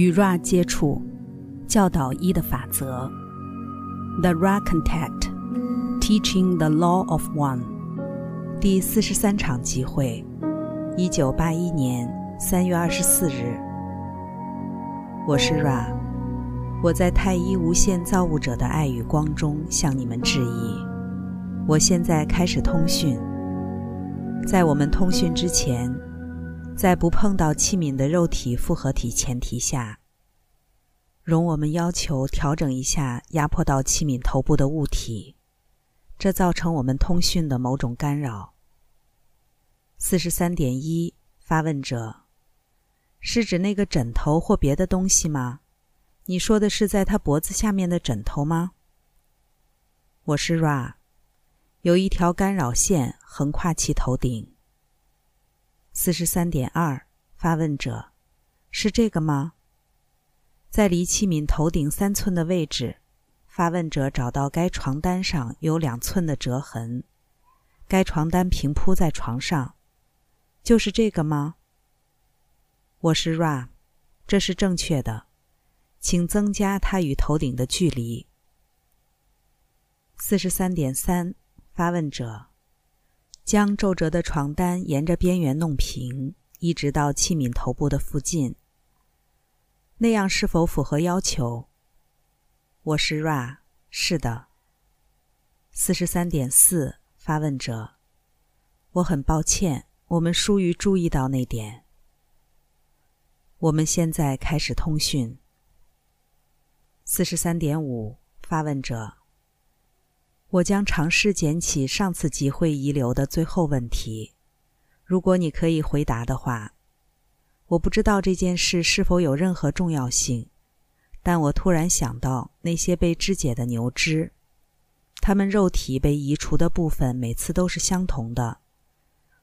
与 Ra 接触，教导一的法则。The Ra Contact, Teaching the Law of One。第四十三场集会，一九八一年三月二十四日。我是 Ra，我在太一无限造物者的爱与光中向你们致意。我现在开始通讯。在我们通讯之前。在不碰到器皿的肉体复合体前提下，容我们要求调整一下压迫到器皿头部的物体，这造成我们通讯的某种干扰。四十三点一，发问者，是指那个枕头或别的东西吗？你说的是在他脖子下面的枕头吗？我是 Ra，有一条干扰线横跨其头顶。四十三点二，发问者，是这个吗？在离器皿头顶三寸的位置，发问者找到该床单上有两寸的折痕，该床单平铺在床上，就是这个吗？我是 Ra，这是正确的，请增加它与头顶的距离。四十三点三，发问者。将皱褶的床单沿着边缘弄平，一直到器皿头部的附近。那样是否符合要求？我是 Ra，是的。四十三点四，发问者，我很抱歉，我们疏于注意到那点。我们现在开始通讯。四十三点五，发问者。我将尝试捡起上次集会遗留的最后问题，如果你可以回答的话。我不知道这件事是否有任何重要性，但我突然想到那些被肢解的牛只，它们肉体被移除的部分每次都是相同的。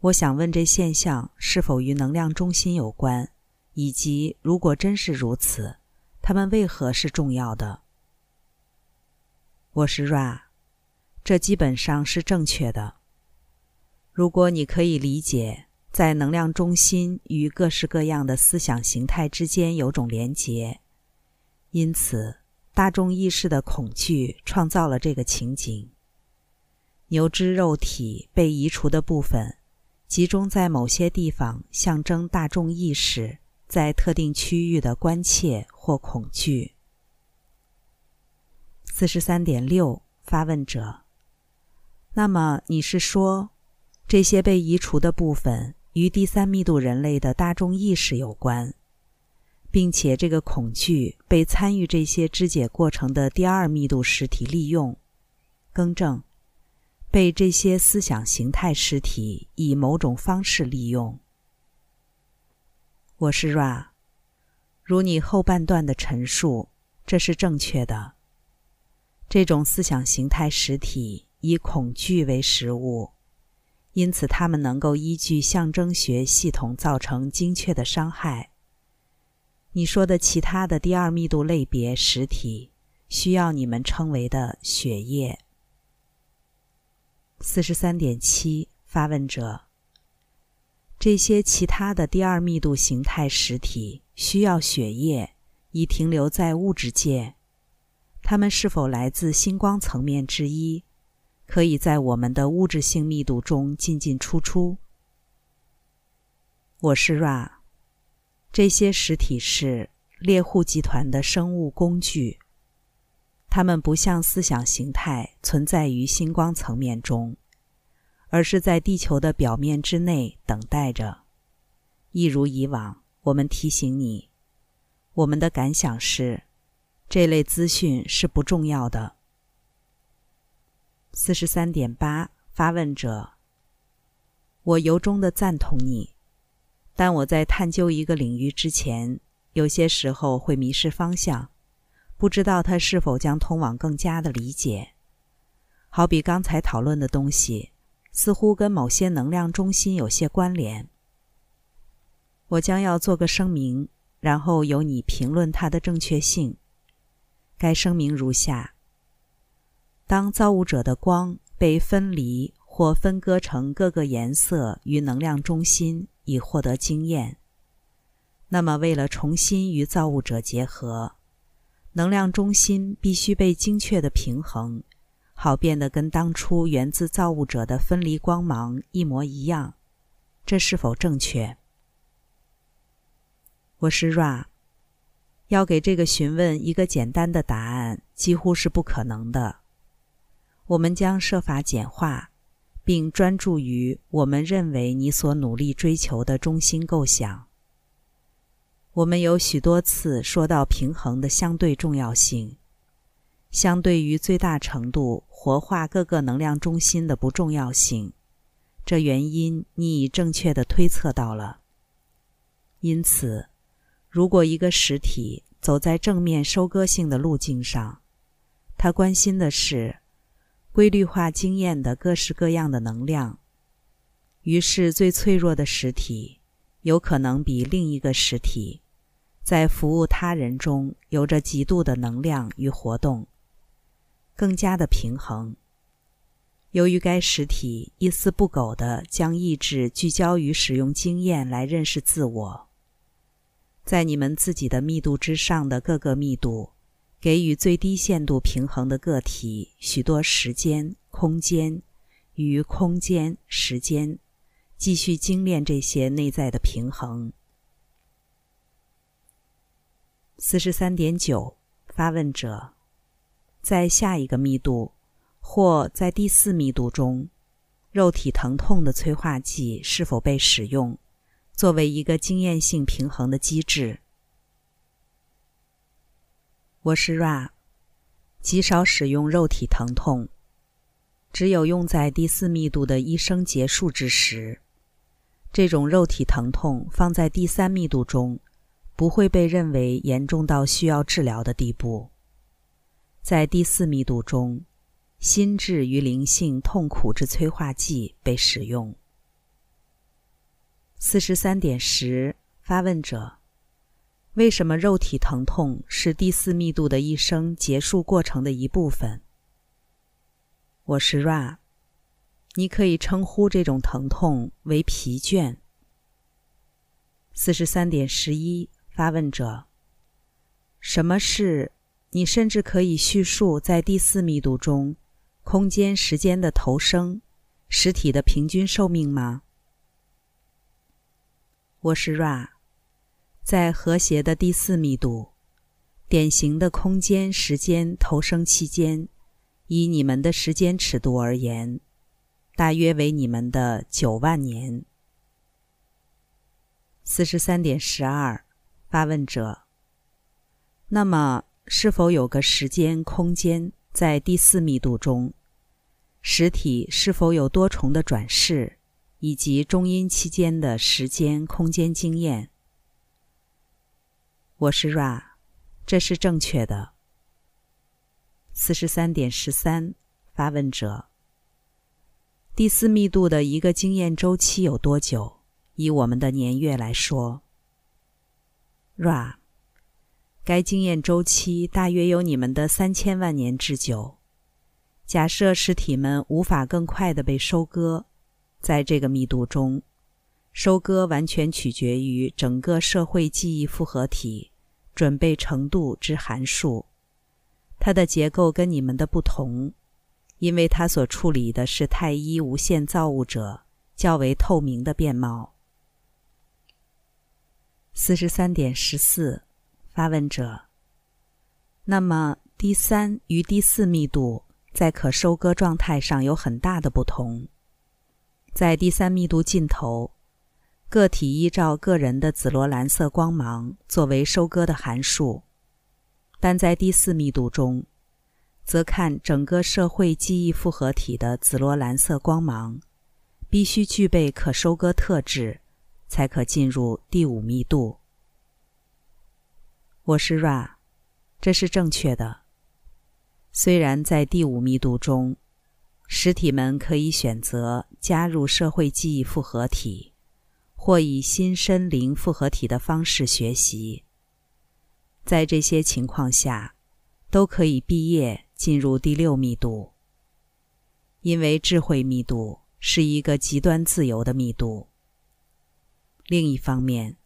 我想问这现象是否与能量中心有关，以及如果真是如此，它们为何是重要的？我是 Ra。这基本上是正确的。如果你可以理解，在能量中心与各式各样的思想形态之间有种连结，因此大众意识的恐惧创造了这个情景。牛只肉体被移除的部分集中在某些地方，象征大众意识在特定区域的关切或恐惧。四十三点六，发问者。那么你是说，这些被移除的部分与第三密度人类的大众意识有关，并且这个恐惧被参与这些肢解过程的第二密度实体利用？更正，被这些思想形态实体以某种方式利用。我是 Ra，如你后半段的陈述，这是正确的。这种思想形态实体。以恐惧为食物，因此他们能够依据象征学系统造成精确的伤害。你说的其他的第二密度类别实体，需要你们称为的血液。四十三点七，发问者：这些其他的第二密度形态实体需要血液，以停留在物质界。它们是否来自星光层面之一？可以在我们的物质性密度中进进出出。我是 Ra，这些实体是猎户集团的生物工具。它们不像思想形态存在于星光层面中，而是在地球的表面之内等待着。一如以往，我们提醒你，我们的感想是，这类资讯是不重要的。四十三点八，发问者。我由衷的赞同你，但我在探究一个领域之前，有些时候会迷失方向，不知道它是否将通往更加的理解。好比刚才讨论的东西，似乎跟某些能量中心有些关联。我将要做个声明，然后由你评论它的正确性。该声明如下。当造物者的光被分离或分割成各个颜色与能量中心以获得经验，那么为了重新与造物者结合，能量中心必须被精确的平衡，好变得跟当初源自造物者的分离光芒一模一样。这是否正确？我是 Ra。要给这个询问一个简单的答案，几乎是不可能的。我们将设法简化，并专注于我们认为你所努力追求的中心构想。我们有许多次说到平衡的相对重要性，相对于最大程度活化各个能量中心的不重要性。这原因你已正确的推测到了。因此。如果一个实体走在正面收割性的路径上，他关心的是规律化经验的各式各样的能量。于是，最脆弱的实体有可能比另一个实体在服务他人中有着极度的能量与活动，更加的平衡。由于该实体一丝不苟地将意志聚焦于使用经验来认识自我。在你们自己的密度之上的各个密度，给予最低限度平衡的个体许多时间、空间与空间、时间，继续精炼这些内在的平衡。四十三点九，发问者，在下一个密度，或在第四密度中，肉体疼痛的催化剂是否被使用？作为一个经验性平衡的机制，我是 Ra，极少使用肉体疼痛，只有用在第四密度的一生结束之时。这种肉体疼痛放在第三密度中，不会被认为严重到需要治疗的地步。在第四密度中，心智与灵性痛苦之催化剂被使用。四十三点十，发问者：为什么肉体疼痛是第四密度的一生结束过程的一部分？我是 Ra，你可以称呼这种疼痛为疲倦。四十三点十一，发问者：什么是？你甚至可以叙述在第四密度中，空间时间的投生，实体的平均寿命吗？我是 Ra，在和谐的第四密度，典型的空间时间投生期间，以你们的时间尺度而言，大约为你们的九万年。四十三点十二，发问者。那么，是否有个时间空间在第四密度中？实体是否有多重的转世？以及中阴期间的时间、空间经验。我是 Ra，这是正确的。四十三点十三，发问者。第四密度的一个经验周期有多久？以我们的年月来说，Ra，该经验周期大约有你们的三千万年之久。假设实体们无法更快的被收割。在这个密度中，收割完全取决于整个社会记忆复合体准备程度之函数。它的结构跟你们的不同，因为它所处理的是太一无限造物者较为透明的面貌。四十三点十四，发问者。那么，第三与第四密度在可收割状态上有很大的不同。在第三密度尽头，个体依照个人的紫罗兰色光芒作为收割的函数；但在第四密度中，则看整个社会记忆复合体的紫罗兰色光芒必须具备可收割特质，才可进入第五密度。我是 Ra，这是正确的。虽然在第五密度中。实体们可以选择加入社会记忆复合体，或以新身灵复合体的方式学习。在这些情况下，都可以毕业进入第六密度，因为智慧密度是一个极端自由的密度。另一方面，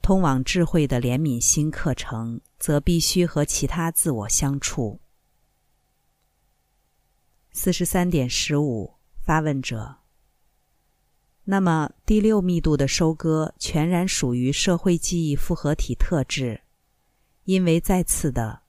通往智慧的怜悯心课程，则必须和其他自我相处。四十三点十五，发问者。那么，第六密度的收割全然属于社会记忆复合体特质，因为再次的，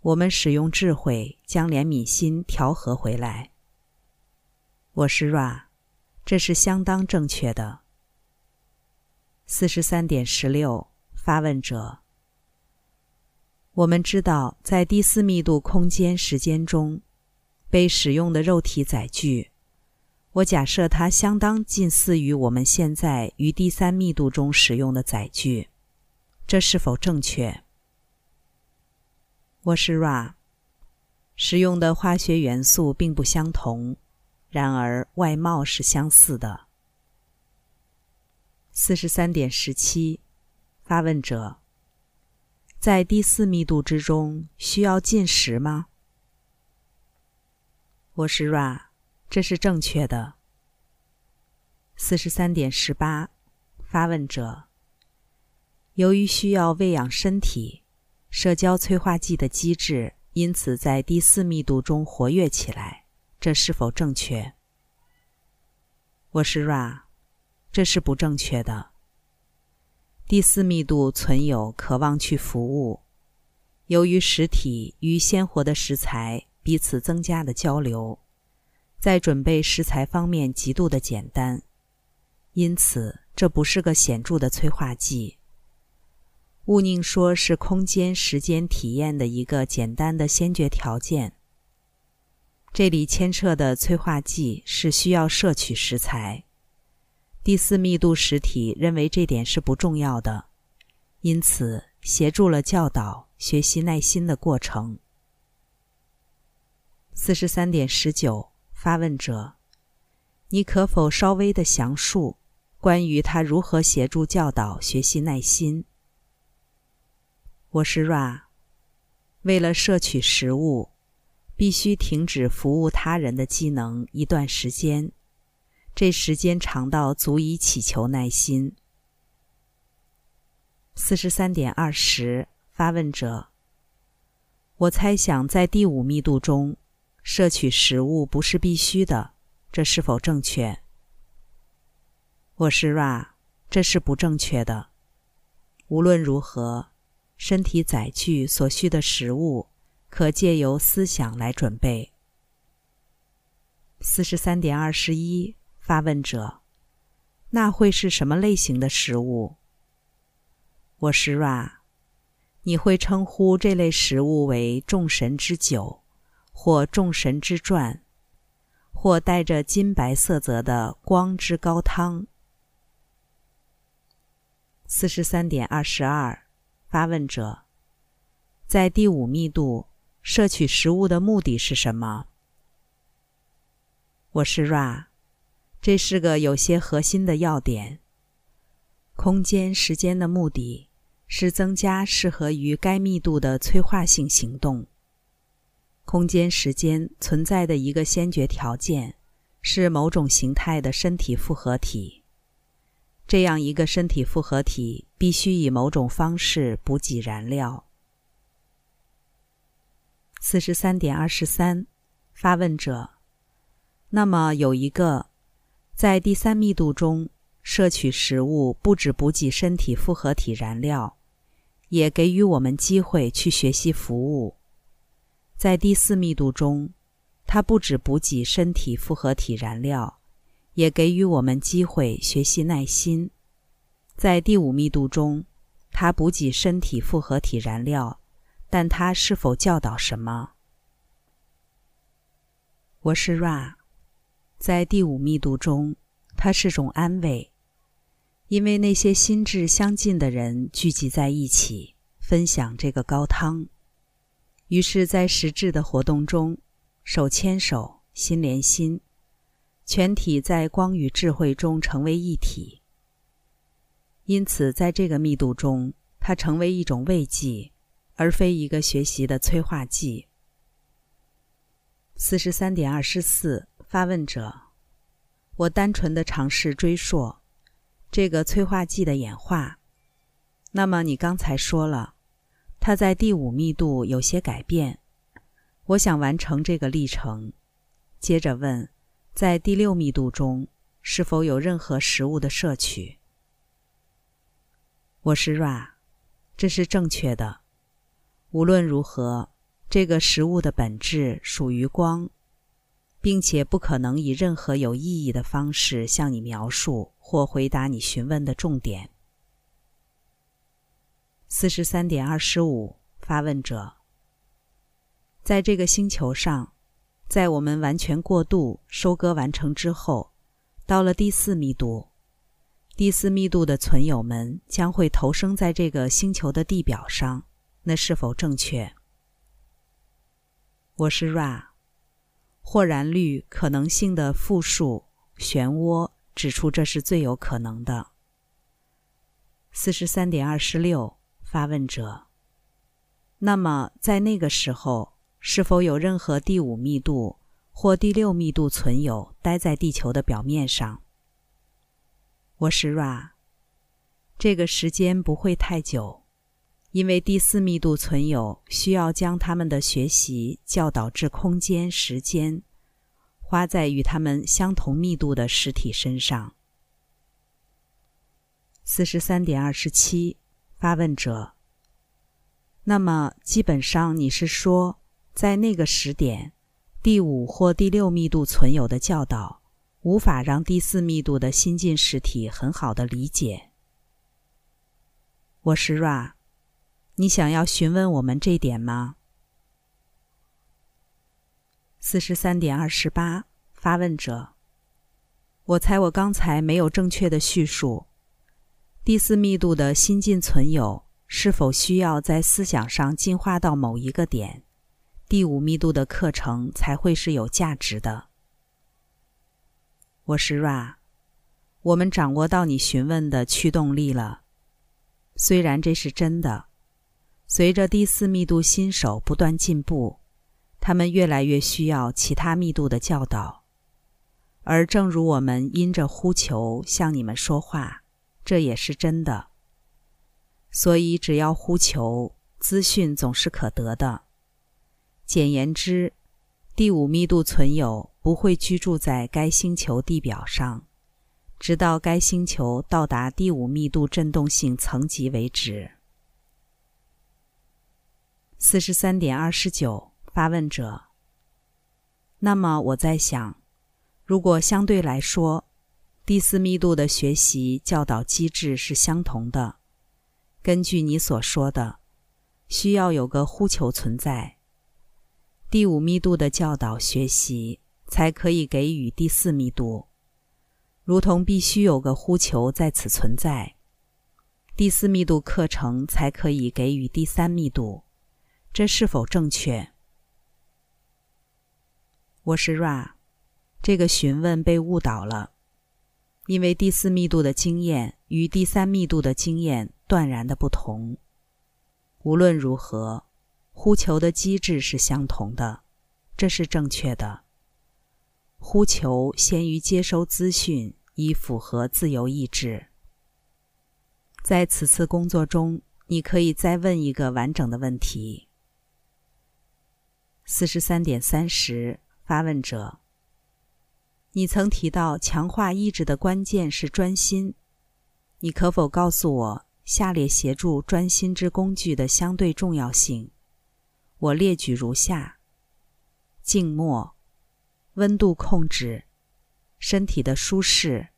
我们使用智慧将怜悯心调和回来。我是 Ra，这是相当正确的。四十三点十六，发问者。我们知道，在第四密度空间时间中，被使用的肉体载具。我假设它相当近似于我们现在于第三密度中使用的载具，这是否正确？我是 Ra，使用的化学元素并不相同，然而外貌是相似的。四十三点十七，发问者，在第四密度之中需要进食吗？我是 Ra。这是正确的。四十三点十八，发问者。由于需要喂养身体，社交催化剂的机制因此在第四密度中活跃起来，这是否正确？我是 Ra，这是不正确的。第四密度存有渴望去服务，由于实体与鲜活的食材彼此增加的交流。在准备食材方面极度的简单，因此这不是个显著的催化剂。勿宁说是空间时间体验的一个简单的先决条件。这里牵扯的催化剂是需要摄取食材。第四密度实体认为这点是不重要的，因此协助了教导学习耐心的过程。四十三点十九。发问者，你可否稍微的详述关于他如何协助教导学习耐心？我是 Ra，为了摄取食物，必须停止服务他人的技能一段时间，这时间长到足以祈求耐心。四十三点二十，发问者，我猜想在第五密度中。摄取食物不是必须的，这是否正确？我是 Ra，这是不正确的。无论如何，身体载具所需的食物可借由思想来准备。四十三点二十一，发问者，那会是什么类型的食物？我是 Ra，你会称呼这类食物为众神之酒。或众神之传，或带着金白色泽的光之高汤。四十三点二十二，发问者，在第五密度摄取食物的目的是什么？我是 Ra，这是个有些核心的要点。空间时间的目的是增加适合于该密度的催化性行动。空间时间存在的一个先决条件是某种形态的身体复合体。这样一个身体复合体必须以某种方式补给燃料。四十三点二十三，发问者：那么有一个在第三密度中摄取食物，不止补给身体复合体燃料，也给予我们机会去学习服务。在第四密度中，它不止补给身体复合体燃料，也给予我们机会学习耐心。在第五密度中，它补给身体复合体燃料，但它是否教导什么？我是 Ra，在第五密度中，它是种安慰，因为那些心智相近的人聚集在一起，分享这个高汤。于是，在实质的活动中，手牵手，心连心，全体在光与智慧中成为一体。因此，在这个密度中，它成为一种慰藉，而非一个学习的催化剂。四十三点二十四，发问者：我单纯的尝试追溯这个催化剂的演化。那么你刚才说了，它在第五密度有些改变。我想完成这个历程。接着问，在第六密度中是否有任何食物的摄取？我是 Ra，这是正确的。无论如何，这个食物的本质属于光，并且不可能以任何有意义的方式向你描述或回答你询问的重点。四十三点二十五，发问者，在这个星球上，在我们完全过渡、收割完成之后，到了第四密度，第四密度的存有们将会投生在这个星球的地表上，那是否正确？我是 Ra，或然率可能性的复数漩涡指出这是最有可能的。四十三点二十六。发问者：那么，在那个时候，是否有任何第五密度或第六密度存有待在地球的表面上？我是 Ra。这个时间不会太久，因为第四密度存有需要将他们的学习教导至空间、时间，花在与他们相同密度的实体身上。四十三点二十七。发问者：那么基本上你是说，在那个时点，第五或第六密度存有的教导无法让第四密度的新进实体很好的理解？我是 Ra，你想要询问我们这点吗？四十三点二十八，发问者：我猜我刚才没有正确的叙述。第四密度的新进存有是否需要在思想上进化到某一个点，第五密度的课程才会是有价值的？我是 Ra，我们掌握到你询问的驱动力了。虽然这是真的，随着第四密度新手不断进步，他们越来越需要其他密度的教导。而正如我们因着呼求向你们说话。这也是真的，所以只要呼求，资讯总是可得的。简言之，第五密度存有不会居住在该星球地表上，直到该星球到达第五密度振动性层级为止。四十三点二十九，发问者。那么我在想，如果相对来说。第四密度的学习教导机制是相同的。根据你所说的，需要有个呼求存在。第五密度的教导学习才可以给予第四密度，如同必须有个呼求在此存在，第四密度课程才可以给予第三密度。这是否正确？我是 Ra，这个询问被误导了。因为第四密度的经验与第三密度的经验断然的不同。无论如何，呼求的机制是相同的，这是正确的。呼求先于接收资讯，以符合自由意志。在此次工作中，你可以再问一个完整的问题。四十三点三十，发问者。你曾提到强化意志的关键是专心，你可否告诉我下列协助专心之工具的相对重要性？我列举如下：静默、温度控制、身体的舒适、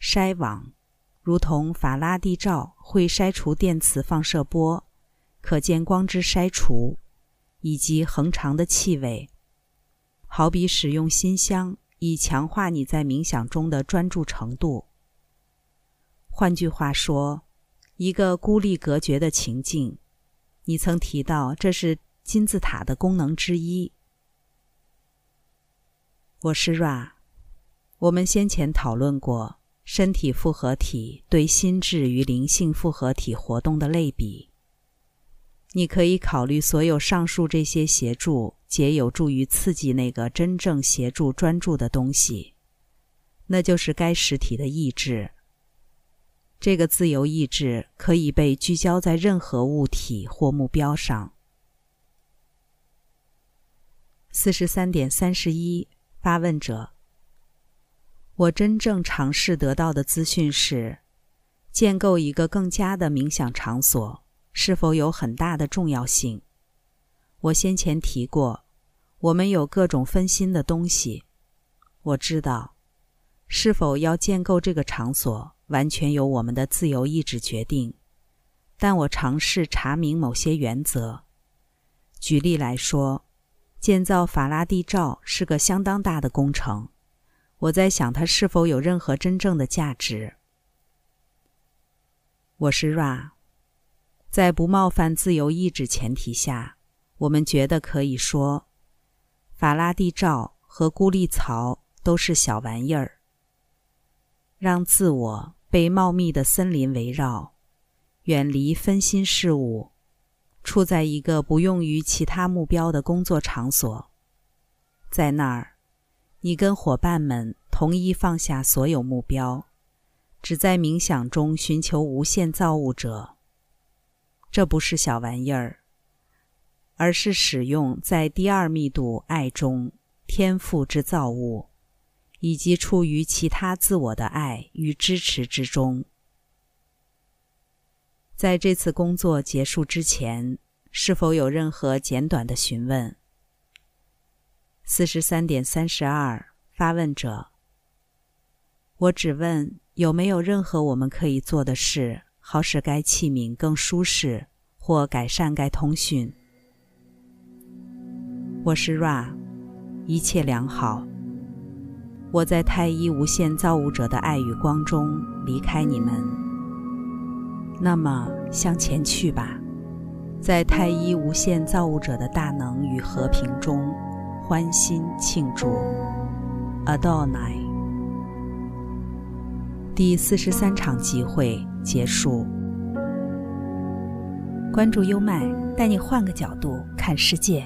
筛网，如同法拉第罩会筛除电磁放射波，可见光之筛除，以及恒长的气味，好比使用新香。以强化你在冥想中的专注程度。换句话说，一个孤立隔绝的情境，你曾提到这是金字塔的功能之一。我是 Ra，我们先前讨论过身体复合体对心智与灵性复合体活动的类比。你可以考虑所有上述这些协助，皆有助于刺激那个真正协助专注的东西，那就是该实体的意志。这个自由意志可以被聚焦在任何物体或目标上。四十三点三十一，发问者：我真正尝试得到的资讯是，建构一个更加的冥想场所是否有很大的重要性？我先前提过，我们有各种分心的东西。我知道，是否要建构这个场所。完全由我们的自由意志决定，但我尝试查明某些原则。举例来说，建造法拉第罩是个相当大的工程。我在想，它是否有任何真正的价值？我是 Ra，在不冒犯自由意志前提下，我们觉得可以说，法拉第罩和孤立槽都是小玩意儿，让自我。被茂密的森林围绕，远离分心事物，处在一个不用于其他目标的工作场所。在那儿，你跟伙伴们同意放下所有目标，只在冥想中寻求无限造物者。这不是小玩意儿，而是使用在第二密度爱中天赋之造物。以及处于其他自我的爱与支持之中。在这次工作结束之前，是否有任何简短的询问？四十三点三十二，发问者：我只问有没有任何我们可以做的事，好使该器皿更舒适或改善该通讯。我是 Ra，一切良好。我在太一无限造物者的爱与光中离开你们，那么向前去吧，在太一无限造物者的大能与和平中欢欣庆祝。Adonai。第四十三场集会结束。关注优麦，带你换个角度看世界。